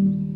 Mm-hmm.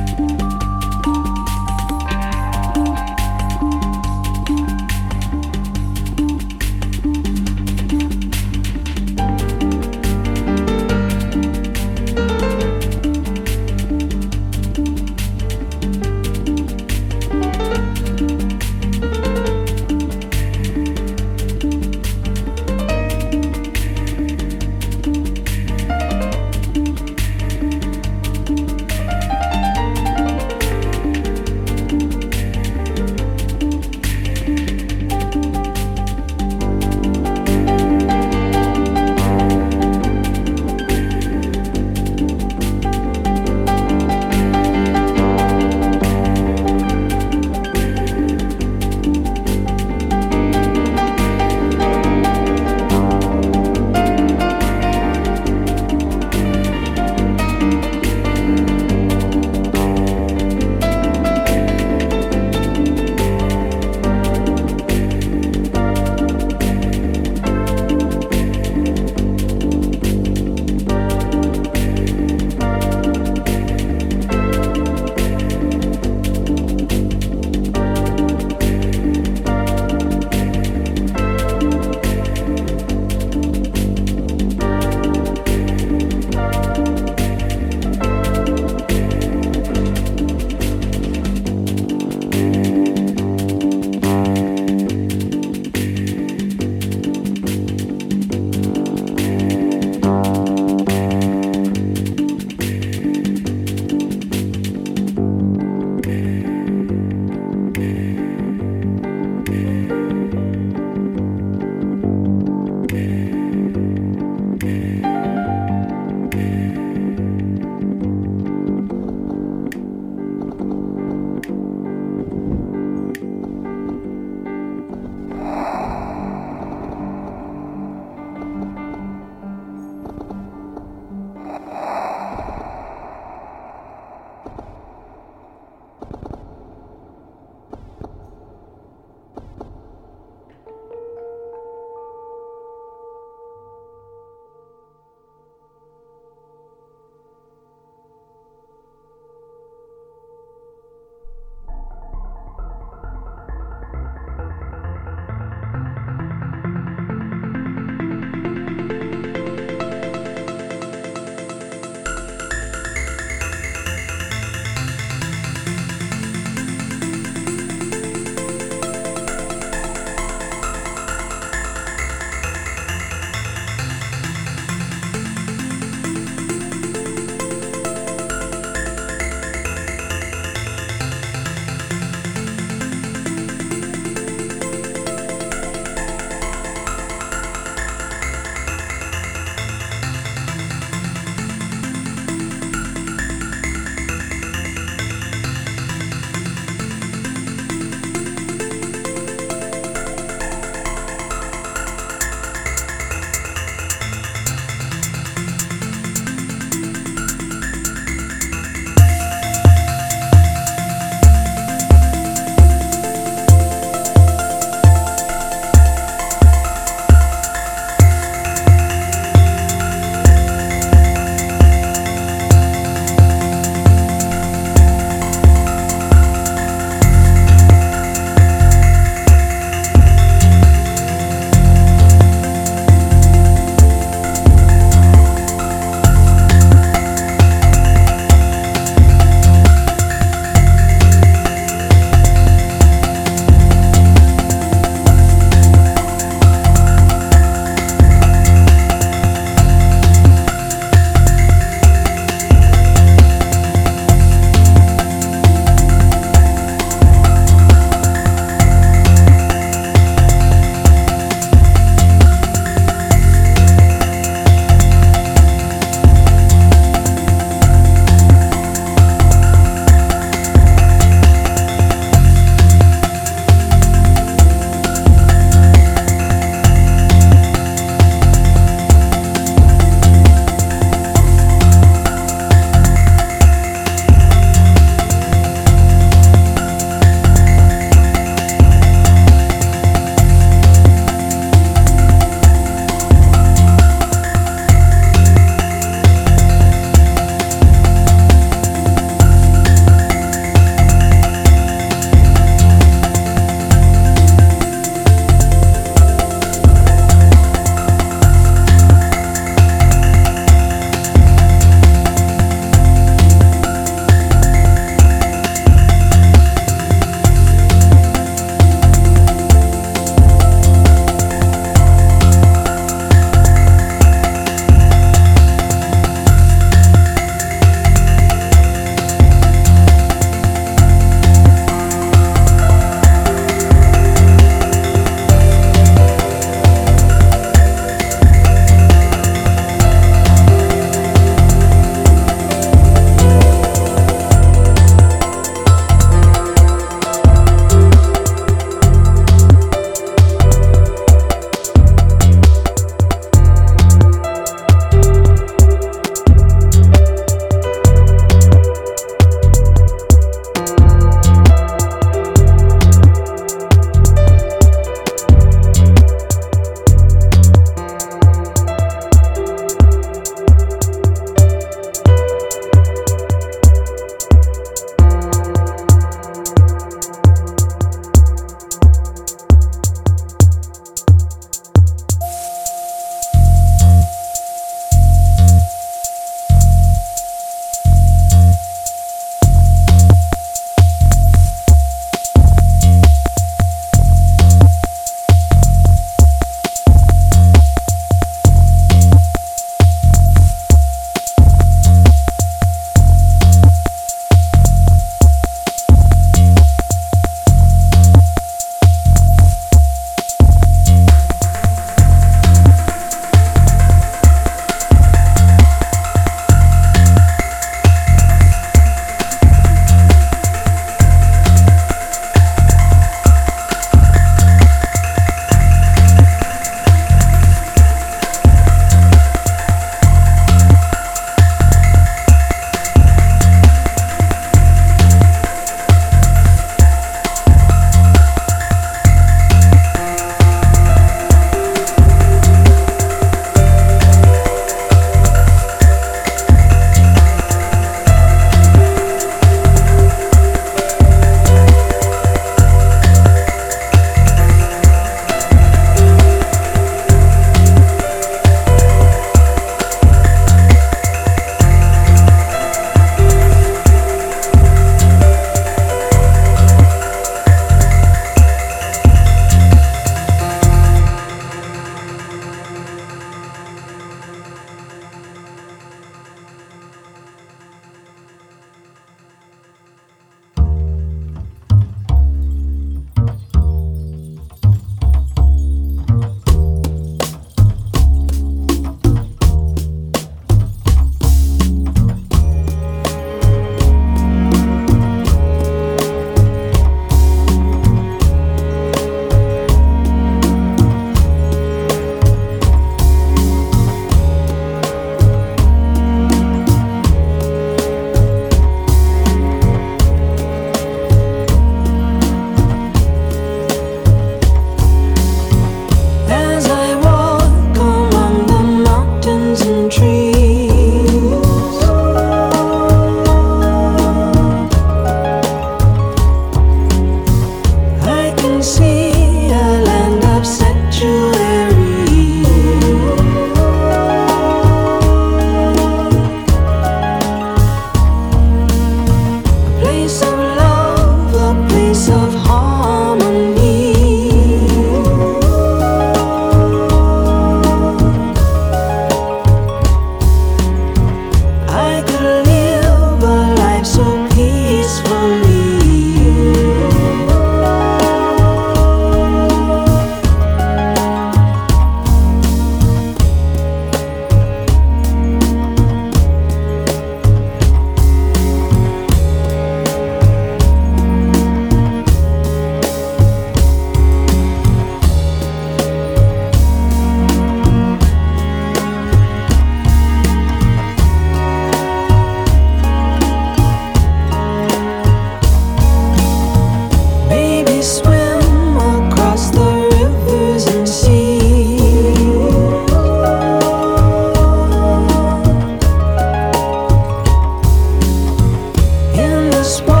just one.